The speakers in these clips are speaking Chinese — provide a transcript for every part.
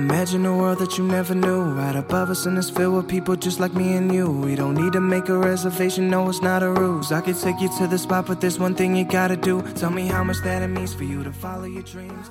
Imagine a world that you never knew. Right above us, and it's filled with people just like me and you. We don't need to make a reservation, no, it's not a ruse. I could take you to the spot, but there's one thing you gotta do. Tell me how much that it means for you to follow your dreams.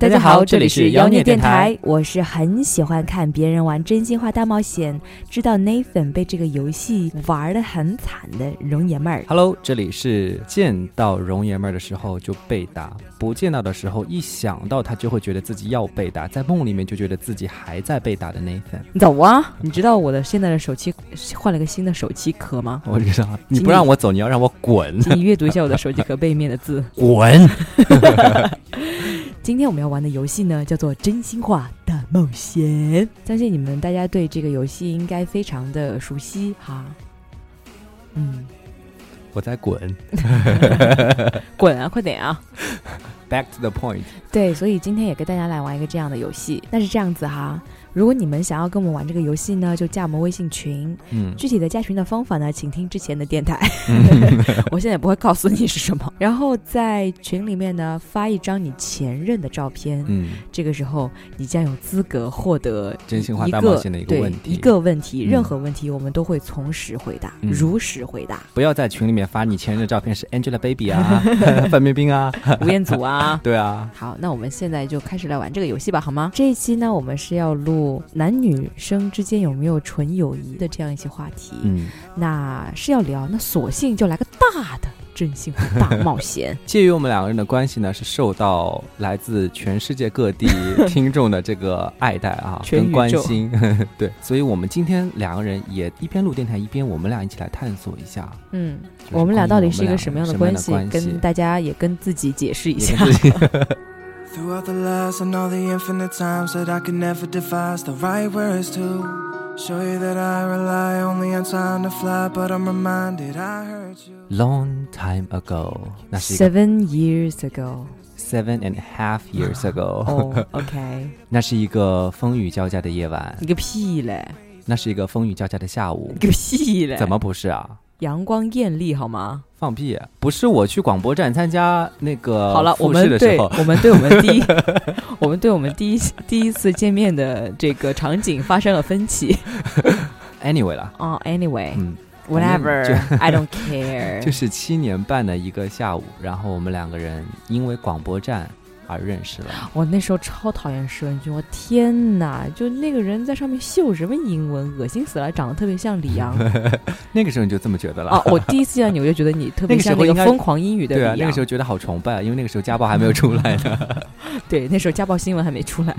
大家好，这里是是妖孽电台，我是很喜欢看别人玩真心话大冒险，知道 Nathan 被这个游戏玩的很惨的容爷们儿。Hello，这里是见到容爷们儿的时候就被打，不见到的时候一想到他就会觉得自己要被打，在梦里面就觉得自己还在被打的 Nathan。走啊！你知道我的现在的手机换了个新的手机壳吗？我知道你不让我走，你要让我滚 你阅读一下我的手机壳背面的字。滚！今天我们要玩的游戏呢，叫做真心话大冒险。相信你们大家对这个游戏应该非常的熟悉哈。嗯，我在滚。滚啊，快点啊！Back to the point。对，所以今天也跟大家来玩一个这样的游戏。那是这样子哈，如果你们想要跟我们玩这个游戏呢，就加我们微信群。嗯，具体的加群的方法呢，请听之前的电台，我现在也不会告诉你是什么。然后在群里面呢，发一张你前任的照片，嗯，这个时候你将有资格获得真心话一大冒险的一个对问题一个问题，嗯任何问题我们都会从实回答，嗯如实回答。不要在群里面发你前任的照片是 Angelababy 啊、范冰冰啊，吴彦祖啊。对啊，好，那我们现在就开始来玩这个游戏吧，好吗？这一期呢，我们是要录男女生之间有没有纯友谊的这样一些话题。嗯，那是要聊，那索性就来个大的真心话大冒险。介于我们两个人的关系呢，是受到来自全世界各地听众的这个爱戴啊，跟关心。对，所以我们今天两个人也一边录电台，一边我们俩一起来探索一下，嗯，我们俩到底是一个什么样的？关系跟大家也跟自己解释一下。跟自己 Throughout the last and all the infinite times that I could never devise the right words to show you that I rely only on time to fly, but I'm reminded I hurt you. long time ago，那是一个 Seven years ago， seven and a half years ago，、哦、o k 那是一个风雨交加的夜晚，你个屁嘞，那是一个风雨交加的下午你，个屁嘞！怎么不是啊？阳光艳丽好吗？ 放屁！不是我去广播站参加那个好了，我们对我们对我们第一，我们对我们第一第一次见面的这个场景发生了分歧。anyway 啦，哦、a n y w a y 嗯，whatever，I don't care。就是七年半的一个下午，然后我们两个人因为广播站而认识了。我那时候超讨厌施文君，我天哪！就那个人在上面秀什么英文，恶心死了，长得特别像李阳 那个时候你就这么觉得了？啊！我第一次见到你，我就觉得你特 别像那个疯狂英语的对啊，那个时。候觉得好崇拜啊，因为那个时候家暴还没有出来呢。对，那时候家暴新闻还没出来。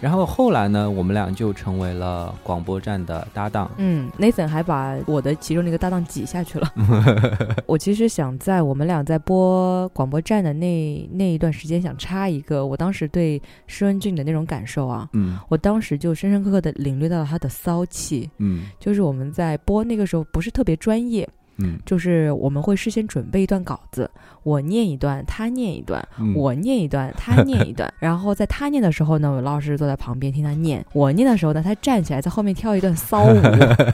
然后后来呢，我们俩就成为了广播站的搭档。嗯，Nathan 还把我的其中的一个搭档挤下去了。我其实想在我们俩在播广播站的那那一段时间，想插一个我当时对施文俊的那种感受啊。嗯我当时就深深刻刻的领略到了他的骚气，嗯就是我们在播那个时候不是特别专业，嗯就是我们会事先准备一段稿子，我念一段，他念一段，嗯，我念一段，他念一段。然后在他念的时候呢，我老师坐在旁边听他念；我念的时候呢，他站起来在后面跳一段骚舞。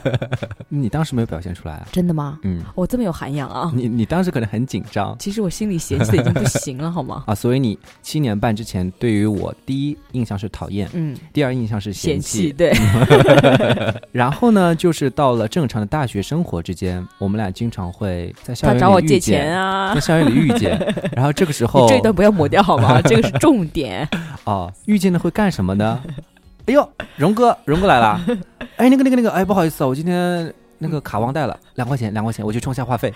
你当时没有表现出来啊？真的吗？嗯，我这么有涵养啊！你你当时可能很紧张其实我心里嫌弃的已经不行了，好吗？啊，所以你七年半之前对于我第一印象是讨厌，嗯，第二印象是嫌嫌弃，对，然后呢，就是到了正常的大学生活之间，我们俩经常会在校园里找我借遇见钱啊在。校园里遇见，然后这个时候你这一段不要抹掉好吗？这个是 重点。哦，遇见了会干什么呢？哎呦，荣哥，荣哥来了！哎，那个那个那个，哎，不好意思啊，我今天那个卡忘带了，两块钱，两块钱，我去充下话费。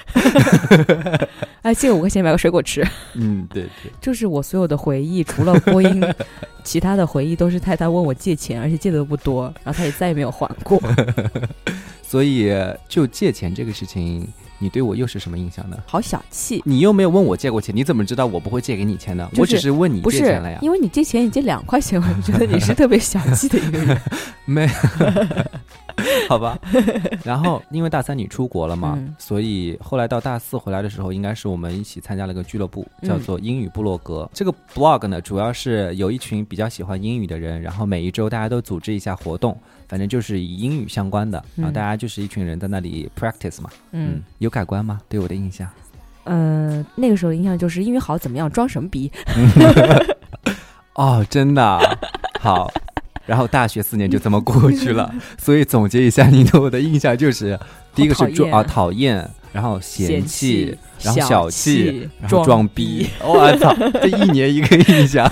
哎，借我五块钱买个水果吃。嗯，对对，就是我所有的回忆，除了播音，其他的回忆都是太太问我借钱，而且借的都不多，然后他也再也没有还过。所以就借钱这个事情，你对我又是什么印象呢？好小气。你又没有问我借过钱，你怎么知道我不会借给你钱呢？就是我只是问你借钱了呀，因为你借钱，你借两块钱，我就觉得你是特别小气的一个人。没，好吧。然后因为大三你出国了嘛，嗯所以后来到大四回来的时候，应该是我们一起参加了个俱乐部，叫嗯做英语部落格。这个 blog 呢，主要是有一群比较喜欢英语的人，然后每一周大家都组织一下活动，反正就是以英语相关的，然后嗯大家就是一群人在那里 practice 嘛。嗯，有改观吗？对我的印象？呃，那个时候印象就是英语好怎么样，装什么逼？哦，真的啊好。然后大学四年就这么过去了。所以总结一下，你对我的印象就是，第一个是装啊讨厌，然后嫌嫌弃弃，然后小小气气，然后装装逼。我操，这一年一个印象。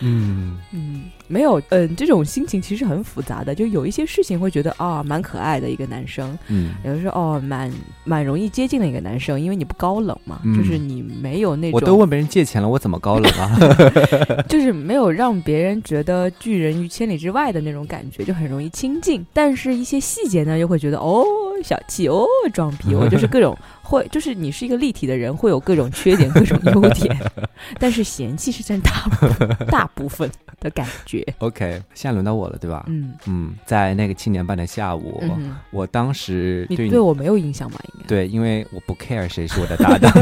嗯 嗯，没有，嗯，这种心情其实很复杂的，就有一些事情会觉得啊，蛮可爱的一个男生，嗯有的时候哦，蛮蛮容易接近的一个男生，因为你不高冷嘛，嗯就是你没有那种，我都问别人借钱了，我怎么高冷啊？就是没有让别人觉得拒人于千里之外的那种感觉，就很容易亲近。但是，一些细节呢，又会觉得哦，小气哦，装逼哦，就是各种会，就是你是一个立体的人，会有各种缺点、各种优点，但是嫌弃是占大部大部分的感觉。OK，现在轮到我了，对吧？嗯嗯，在那个七年半的下午，嗯，我当时你对对我没有印象吧？应该对，因为我不 care 谁是我的搭档。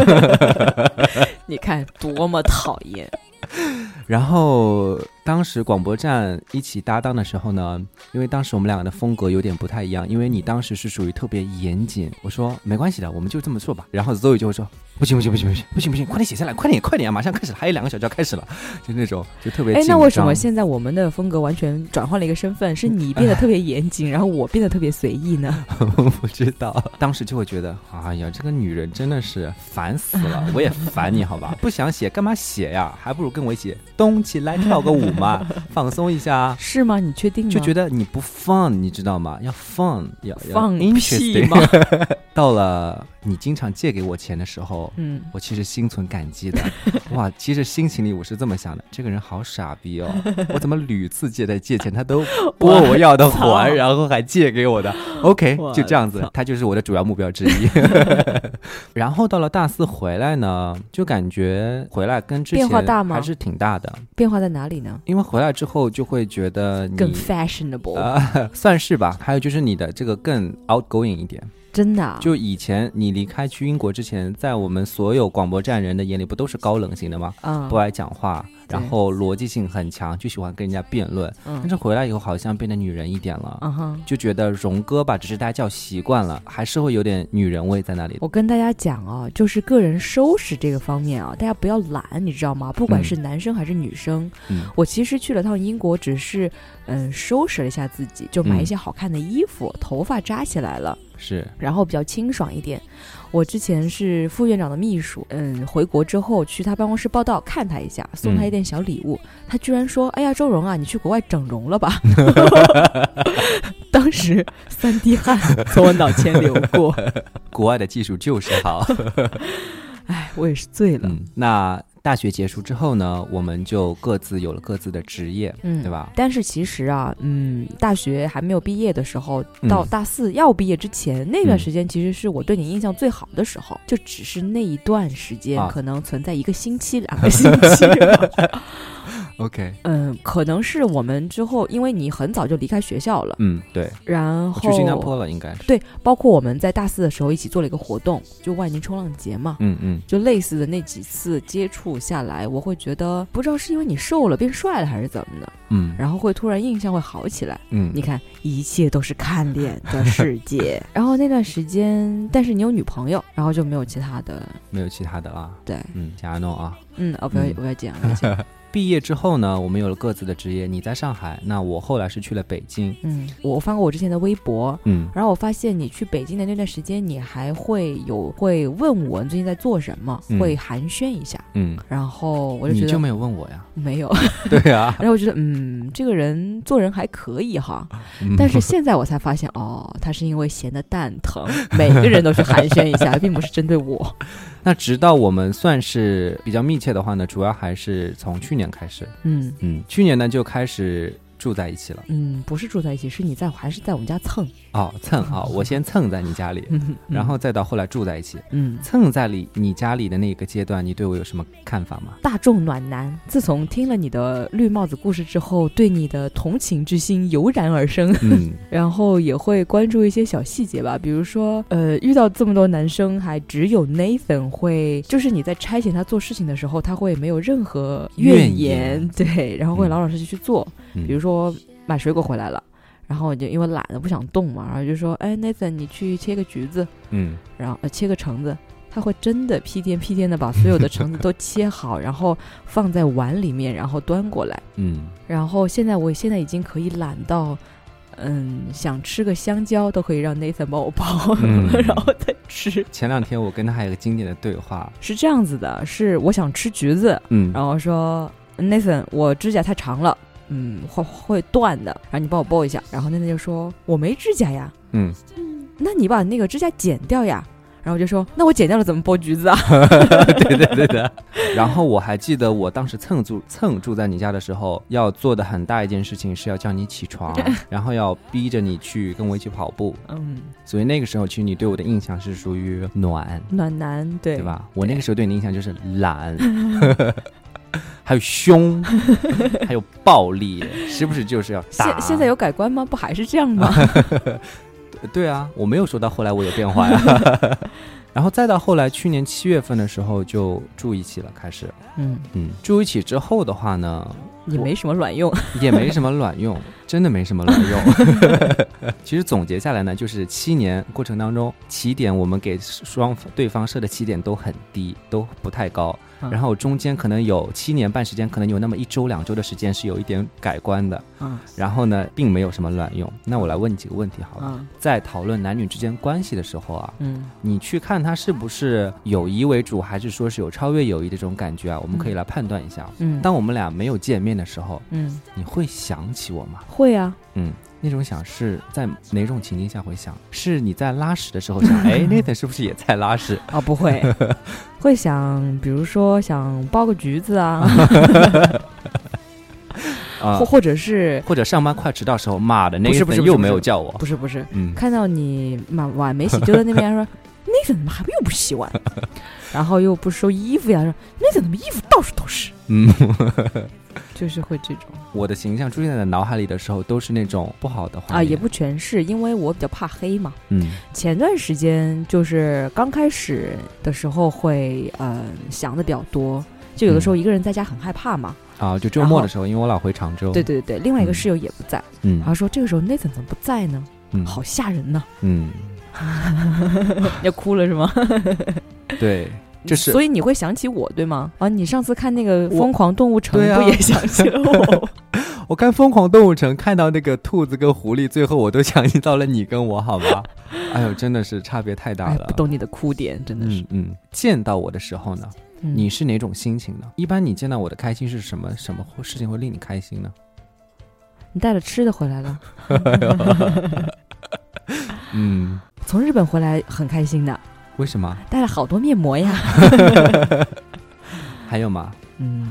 你看多么讨厌。然后当时广播站一起搭档的时候呢，因为当时我们两个的风格有点不太一样，因为你当时是属于特别严谨，我说没关系的，我们就这么做吧。然后 Zoe 就会说不行不行不行不行不行不行，快点写下来，快点快点啊，马上开始了，还有两个小时要开始了，就那种就特别哎，那为什么现在我们的风格完全转换了一个身份？是你变得特别严谨，然后我变得特别随意呢？我不知道，当时就会觉得，哎呀，这个女人真的是烦死了，我也烦你，好吧？不想写干嘛写呀？还不如跟我一起动起来跳个舞嘛，放松一下啊。是吗？你确定吗？就觉得你不 fun，你知道吗？要 fun，要要放屁吗？到了你经常借给我钱的时候，嗯，我其实心存感激的。哇，其实心情里我是这么想的：这个人好傻逼哦，我怎么屡次借他借钱，他都 不问我要的还，然后还借给我的。OK，就这样子，他就是我的主要目标之一。然后到了大四回来呢，就感觉回来跟之前变化大吗还是挺大的，变化在哪里呢？因为回来之后就会觉得你更 fashionable，、啊，算是吧。还有就是你的这个更 outgoing 一点。真的、啊。就以前你离开去英国之前，在我们所有广播站人的眼里，不都是高冷型的吗？嗯不爱讲话，对然后逻辑性很强，就喜欢跟人家辩论。但嗯是回来以后，好像变得女人一点了。嗯，就觉得荣哥吧，只是大家叫习惯了，还是会有点女人味在那里。我跟大家讲啊，就是个人收拾这个方面啊，大家不要懒，你知道吗？不管嗯是男生还是女生，嗯我其实去了趟英国，只是嗯收拾了一下自己，就买一些好看的衣服，头发扎起来了。是，然后比较清爽一点。我之前是副院长的秘书，嗯，回国之后去他办公室报道，看他一下，送他一点小礼物。他居然说：“哎呀，周荣啊，你去国外整容了吧？” 当时三滴汗 从我脑前流过，国外的技术就是好。哎，我也是醉了。嗯，那大学结束之后呢，我们就各自有了各自的职业，嗯对吧？但是其实啊，嗯，大学还没有毕业的时候，嗯到大四要毕业之前、那段嗯时间，其实是我对你印象最好的时候。就只是那一段时间，啊可能存在一个星期、两个星期。OK，嗯，可能是我们之后，因为你很早就离开学校了，嗯，对，然后去新加坡了，应该是。对，包括我们在大四的时候一起做了一个活动，就万宁冲浪节嘛。嗯嗯，就类似的那几次接触下来，我会觉得不知道是因为你瘦了变帅了还是怎么的，嗯然后会突然印象会好起来。嗯，你看，一切都是看脸的世界。然后那段时间，但是你有女朋友，然后就没有其他的。没有其他的了。对，嗯，加诺啊。嗯，哦，不要嗯不要讲，不要讲。毕业之后呢，我们有了各自的职业。你在上海，那我后来是去了北京。嗯，我翻过我之前的微博，嗯然后我发现你去北京的那段时间，你还会有会问我你最近在做什么，嗯会寒暄一下。嗯，然后我就觉得你就没有问我呀？没有，对啊，然后我觉得嗯，这个人做人还可以哈。嗯但是现在我才发现，哦，他是因为闲得蛋疼，每个人都去寒暄一下，并不是针对我。那直到我们算是比较密切的话呢，主要还是从去年开始。嗯嗯，去年呢就开始住在一起了。嗯，不是住在一起，是你在还是在我们家蹭，哦，蹭啊、我先蹭在你家里，嗯 然后再到后来住在一起。嗯，蹭在里你家里的那个阶段，你对我有什么看法吗？大众暖男。自从听了你的绿帽子故事之后，对你的同情之心油然而生。嗯 然后也会关注一些小细节吧，比如说，呃，遇到这么多男生，还只有 Nathan 会，就是你在差遣他做事情的时候，他会没有任何怨怨言对，然后会嗯老老实实去做。嗯，比如说买水果回来了，然后我就因为懒得不想动嘛，然后就说，哎，Nathan 你去切个橘子，嗯然后呃切个橙子。他他会真的屁颠屁颠的把所有的橙子都切好，然后放在碗里面，然后端过来。嗯，然后现在我现在已经可以懒到，嗯，想吃个香蕉都可以让 Nathan 帮我剥，嗯 然后再吃。前两天我跟他还有个经典的对话，是这样子的，是我想吃橘子，嗯，然后说 Nathan，我指甲太长了，嗯，会会断的，然后你帮我剥一下。然后 Nathan 就说我没指甲呀，嗯，那你把那个指甲剪掉呀。然后我就说，那我剪掉了怎么剥橘子啊？对对对的。然后我还记得我当时蹭住蹭住在你家的时候，要做的很大一件事情是要叫你起床，然后要逼着你去跟我一起跑步。嗯，所以那个时候，其实你对我的印象是属于暖，暖男，对对？吧？我那个时候对你的印象就是懒，还有凶，还有暴力，时不时就是要打。现现在有改观吗？不还是这样吗？对啊，我没有说到后来我有变化呀。然后再到后来，去年七月份的时候就住一起了，开始，嗯，嗯，住一起之后的话呢，也没什么卵用。也没什么卵用，真的没什么卵用。其实总结下来呢，就是七年过程当中，起点我们给双对方设的起点都很低，都不太高。嗯然后中间可能有七年半时间，可能有那么一周两周的时间是有一点改观的。嗯然后呢，并没有什么卵用。那我来问你几个问题好了。嗯在讨论男女之间关系的时候啊，嗯你去看他是不是友谊为主，还是说是有超越友谊的这种感觉啊？我们可以来判断一下。嗯当我们俩没有见面的时候，嗯，你会想起我吗？会啊。嗯，那种想是在哪种情境下会想？是你在拉屎的时候想，哎，Nathan 是不是也在拉屎？哦，不会，会想，比如说想剥个橘子啊，啊 或，或者是或者上班快迟到时候，妈的不是不是 Nathan 又不是不是没有叫我。不是不是，嗯，看到你碗碗没洗，就在那边说 Nathan 怎么还又不洗碗，然后又不收衣服呀，说 Nathan 怎么衣服到处都是，嗯，就是会这种我的形象出现在脑海里的时候，都是那种不好的画啊，也不全是，因为我比较怕黑嘛。嗯前段时间就是刚开始的时候会呃想的比较多，就有的时候一个人在家很害怕嘛。啊，就周末的时候，因为我老回常州。对对对，另外一个嗯室友也不在，嗯，然后说这个时候 Nathan 怎么不在呢？嗯，好吓人呢！嗯，要哭了是吗？对，这是所以你会想起我对吗？啊，你上次看那个《疯狂动物城不也想起了我？我看《疯狂动物城》，看到那个兔子跟狐狸，最后我都想起到了你跟我，好吧？哎呦，真的是差别太大哎，了。不懂你的哭点，真的是嗯。嗯，见到我的时候呢，嗯你是哪种心情呢？一般你见到我的开心是什么？什么事情会令你开心呢？你带了吃的回来了，嗯，从日本回来很开心的，为什么？带了好多面膜呀。还有吗？嗯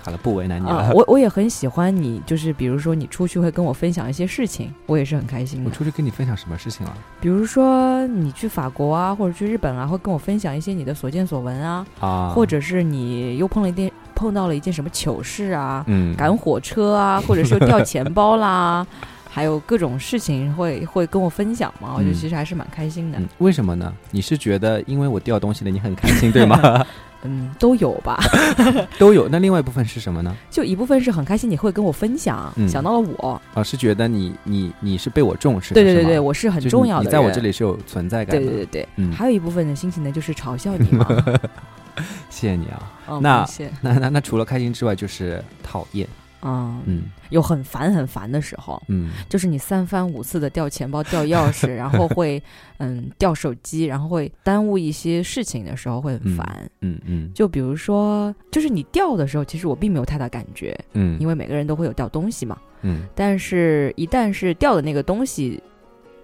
好了，不为难你啊了。，我我也很喜欢你，就是比如说你出去会跟我分享一些事情，我也是很开心的。我出去跟你分享什么事情了？比如说你去法国啊，或者去日本啊，会跟我分享一些你的所见所闻啊，啊，或者是你又碰了一件碰到了一件什么糗事啊，嗯，赶火车啊，或者说掉钱包啦，还有各种事情会会跟我分享嘛，我觉得嗯其实还是蛮开心的。嗯，为什么呢？你是觉得因为我掉东西了，你很开心，对吗？嗯，都有吧，都有。那另外一部分是什么呢？就一部分是很开心，你会跟我分享，嗯想到了我，啊，是觉得你你你是被我重视的，对对对对，我是很重要的，你你在我这里是有存在感的。对对对对，嗯还有一部分的心情呢，就是嘲笑你嘛。谢谢你啊。嗯，那那那那除了开心之外，就是讨厌。嗯，嗯有很烦很烦的时候，嗯就是你三番五次的掉钱包、掉钥匙，然后 会嗯掉手机，然后会耽误一些事情的时候会很嗯烦。嗯嗯就比如说，就是你掉的时候，其实我并没有太大感觉，嗯，因为每个人都会有掉东西嘛。嗯但是，一旦是掉的那个东西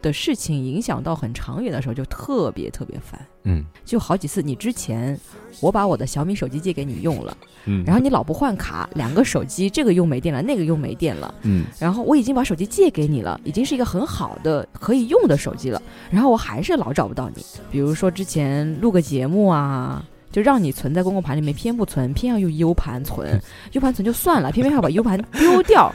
的事情影响到很长远的时候，就特别特别烦。嗯。就好几次，你之前我把我的小米手机借给你用了，嗯，然后你老不换卡，两个手机这个又没电了，那个又没电了，嗯。然后我已经把手机借给你了，已经是一个很好的可以用的手机了，然后我还是老找不到你。比如说之前录个节目啊，就让你存在公共盘里面，偏不存，偏要用 U 盘存，U 盘存就算了，偏偏要把 U 盘丢掉。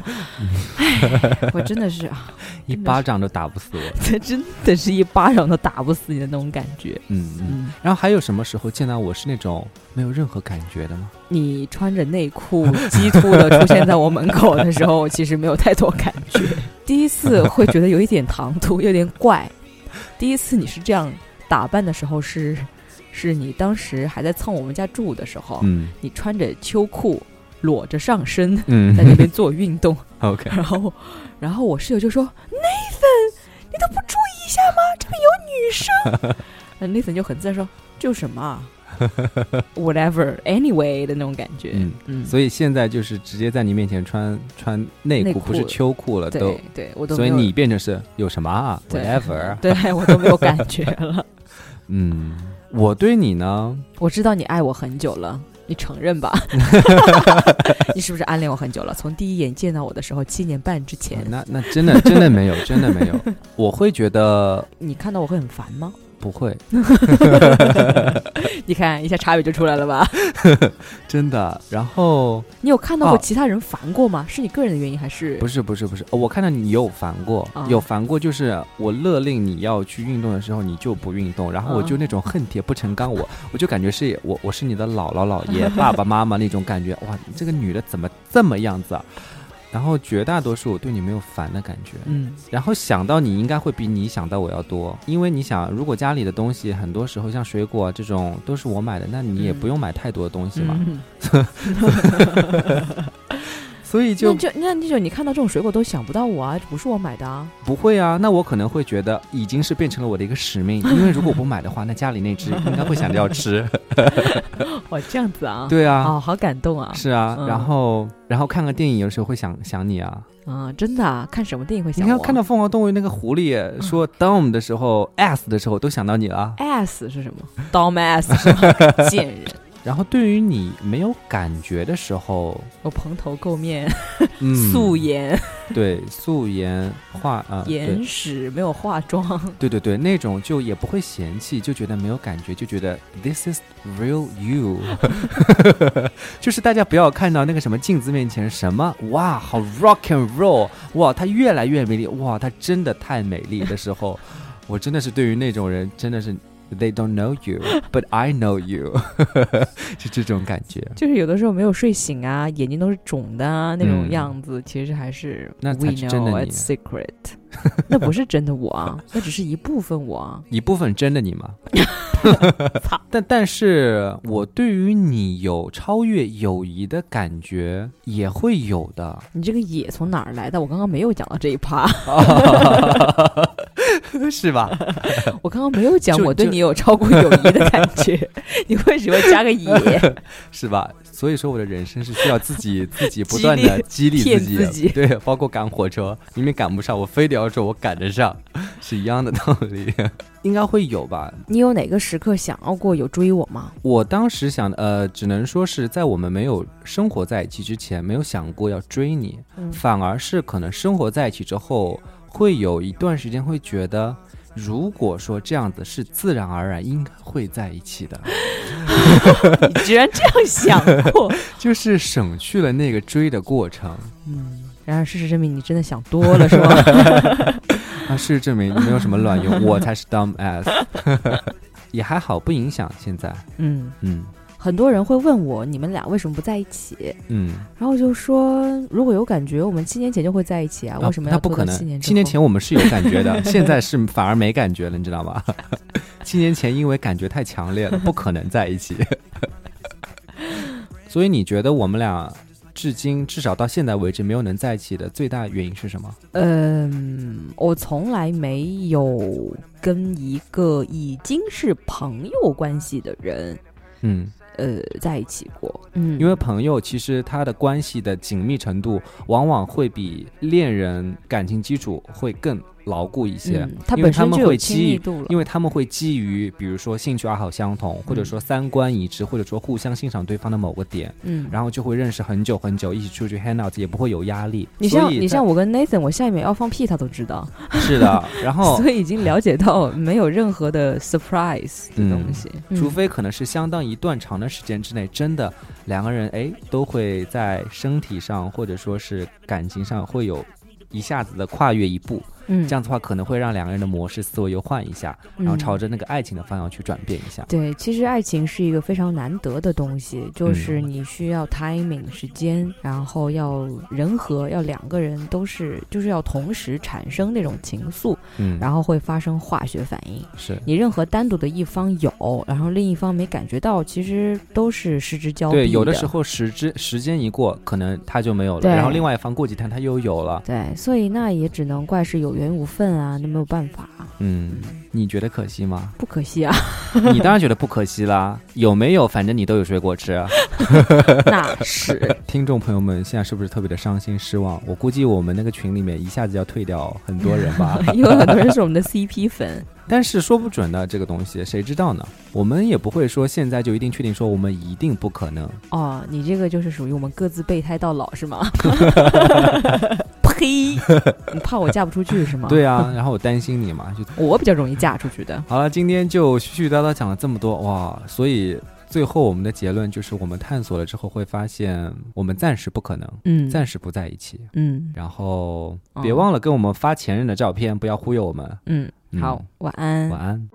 唉，我真的是啊，一巴掌都打不死我。这真的是一巴掌都打不死你的那种感觉。嗯嗯。嗯，然后还有什么时候见到我是那种没有任何感觉的吗？你穿着内裤鸡突的出现在我门口的时候，其实没有太多感觉。第一次会觉得有一点唐突，有点怪。第一次你是这样打扮的时候是是你当时还在蹭我们家住的时候，嗯你穿着秋裤，裸着上身，嗯在那边做运动，，OK，然后，然后我室友就说：“Nathan，你都不注意一下吗？这边有女生。”那 Nathan 就很自然说：“就什么啊，whatever，anyway 的那种感觉。”嗯嗯，所以现在就是直接在你面前穿穿内裤，不是秋裤了，都对，对，我都所以你变成是有什么啊？Whatever，对我都没有感觉了。嗯，我对你呢，我知道你爱我很久了，你承认吧？你是不是暗恋我很久了？从第一眼见到我的时候，七年半之前，那那真的真的没有，真的没有，我会觉得 你看到我会很烦吗？不会，你看一下差别就出来了吧？真的。然后你有看到过哦其他人烦过吗？是你个人的原因还是？不是不是不是，我看到你有烦过，啊有烦过，就是我勒令你要去运动的时候，你就不运动，然后我就啊那种恨铁不成钢，我 我就感觉是我我是你的姥姥姥爷、爸爸妈妈那种感觉，哇，你这个女的怎么这么样子啊？然后绝大多数我对你没有烦的感觉，嗯，然后想到你应该会比你想到我要多，因为你想，如果家里的东西很多时候像水果这种都是我买的，那你也嗯。不用买太多的东西嘛，嗯 所以就那就那那就你看到这种水果都想不到我啊，不是我买的啊。不会啊。那我可能会觉得已经是变成了我的一个使命，因为如果不买的话，那家里那只应该会想着要吃。哇，这样子啊？对啊，哦，好感动啊！是啊。嗯然后然后看个电影，有时候会想想你啊。啊，真的啊？看什么电影会你想我？看看到凤凰动物那个狐狸说 dom 的时候，s 的时候都想到你了。ass 是什么？dom ass 是吗？贱人！然后对于你没有感觉的时候，我蓬头垢面，嗯，素颜，对素颜化啊，对眼屎，没有化妆。对对对，那种就也不会嫌弃，就觉得没有感觉，就觉得 this is real you，就是大家不要看到那个什么镜子面前什么哇好 rock and roll，哇她越来越美丽，哇她真的太美丽的时候，我真的是对于那种人真的是 they don't know you，but I know you，是这种感觉。就是有的时候没有睡醒啊，眼睛都是肿的啊，那种嗯样子，其实还是那 we 才是真的你 it's secret，那不是真的我啊，那只是一部分我啊。一部分真的你吗？但但是我对于你有超越友谊的感觉也会有的，你这个也从哪儿来的？我刚刚没有讲到这一趴，是吧？我刚刚没有讲我对你有超过友谊的感觉，你为什么加个也？是吧？所以说我的人生是需要自己自己不断的激励自己，自己对，包括赶火车，明明赶不上，我非得要说我赶得上，是一样的道理，应该会有吧？你有哪个时刻想要过有追我吗？我当时想，呃，只能说是在我们没有生活在一起之前，没有想过要追你，反而是可能生活在一起之后，会有一段时间会觉得，如果说这样子是自然而然应该会在一起的，你居然这样想过？就是省去了那个追的过程。嗯，然而事实证明你真的想多了，是吗？啊，事实证明没有什么卵用，我才是 dumb ass，也还好，不影响现在。嗯，嗯很多人会问我，你们俩为什么不在一起？嗯，然后就说，如果有感觉，我们七年前就会在一起啊，为什么要不可能？到七年？七年前我们是有感觉的，现在是反而没感觉了，你知道吗？七年前因为感觉太强烈了，不可能在一起。所以你觉得我们俩至今至少到现在为止没有能在一起的最大原因是什么？嗯，我从来没有跟一个已经是朋友关系的人，嗯，呃，在一起过。嗯，因为朋友其实他的关系的紧密程度，往往会比恋人感情基础会更牢固一些，嗯，他因为他们本身就有会基于。因为他们会基于，比如说兴趣爱好相同，或者说三观一致，或者说互相欣赏对方的某个点，嗯，然后就会认识很久很久，一起出去 hang out，也不会有压力。你像你像我跟 Nathan，我下一秒要放屁他都知道，是的，然后 所以已经了解到没有任何的 surprise 的嗯东西。嗯除非可能是相当一段长的时间之内，真的两个人哎都会在身体上或者说是感情上会有一下子的跨越一步，嗯，这样子的话可能会让两个人的模式思维又换一下，然后嗯朝着那个爱情的方向去转变一下。对，其实爱情是一个非常难得的东西，嗯。就是你需要 timing 时间，然后要人和，要两个人都是，就是要同时产生那种情愫，嗯，然后会发生化学反应。是。你任何单独的一方有，然后另一方没感觉到，其实都是失之交臂对，有的的时候时之时间一过，可能他就没有了，然后另外一方过几天他又有了。对，所以那也只能怪是有缘无分啊，那没有办法，嗯，你觉得可惜吗？不可惜啊，你当然觉得不可惜啦，有没有？反正你都有水果吃。啊 那 是听众朋友们现在是不是特别的伤心失望？我估计我们那个群里面一下子要退掉很多人吧。因为很多人是我们的 CP 粉，但是说不准的这个东西，谁知道呢？我们也不会说现在就一定确定说我们一定不可能。哦，你这个就是属于我们各自备胎到老是吗？呸！你怕我嫁不出去是吗？，对啊，然后我担心你嘛，就我比较容易嫁出去的。好了。今天就絮絮叨叨讲了这么多哇，所以最后我们的结论就是，我们探索了之后会发现，我们暂时不可能，嗯，暂时不在一起。嗯然后哦别忘了跟我们发前任的照片，不要忽悠我们。嗯，嗯好，晚安。晚安。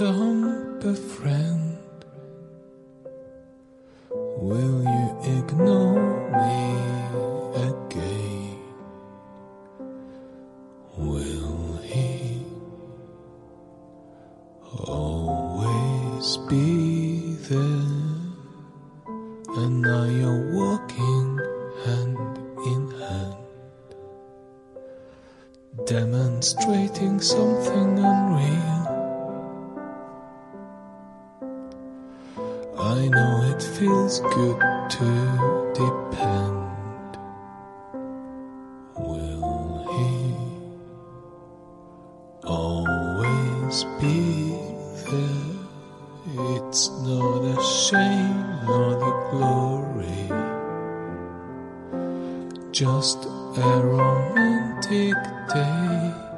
Afford to dump a friend? Will you ignore me again? Will he always be there? And now you're walking hand in hand, demonstrating something feels good to depend. Will he always be there? It's not a shame nor the glory, just a romantic day.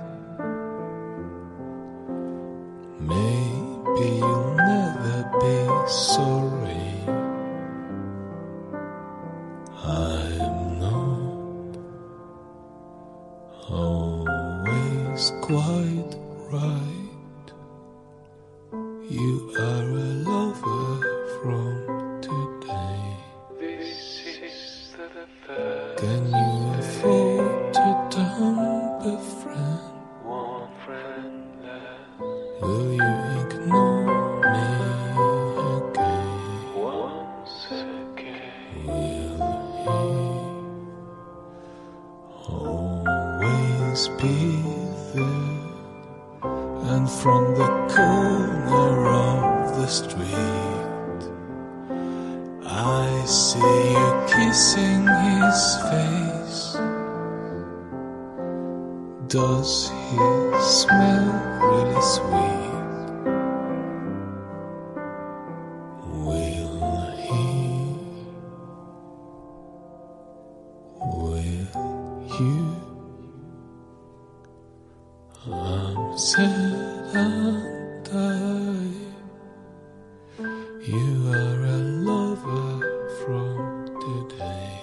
Does he smell really sweet? today.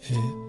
It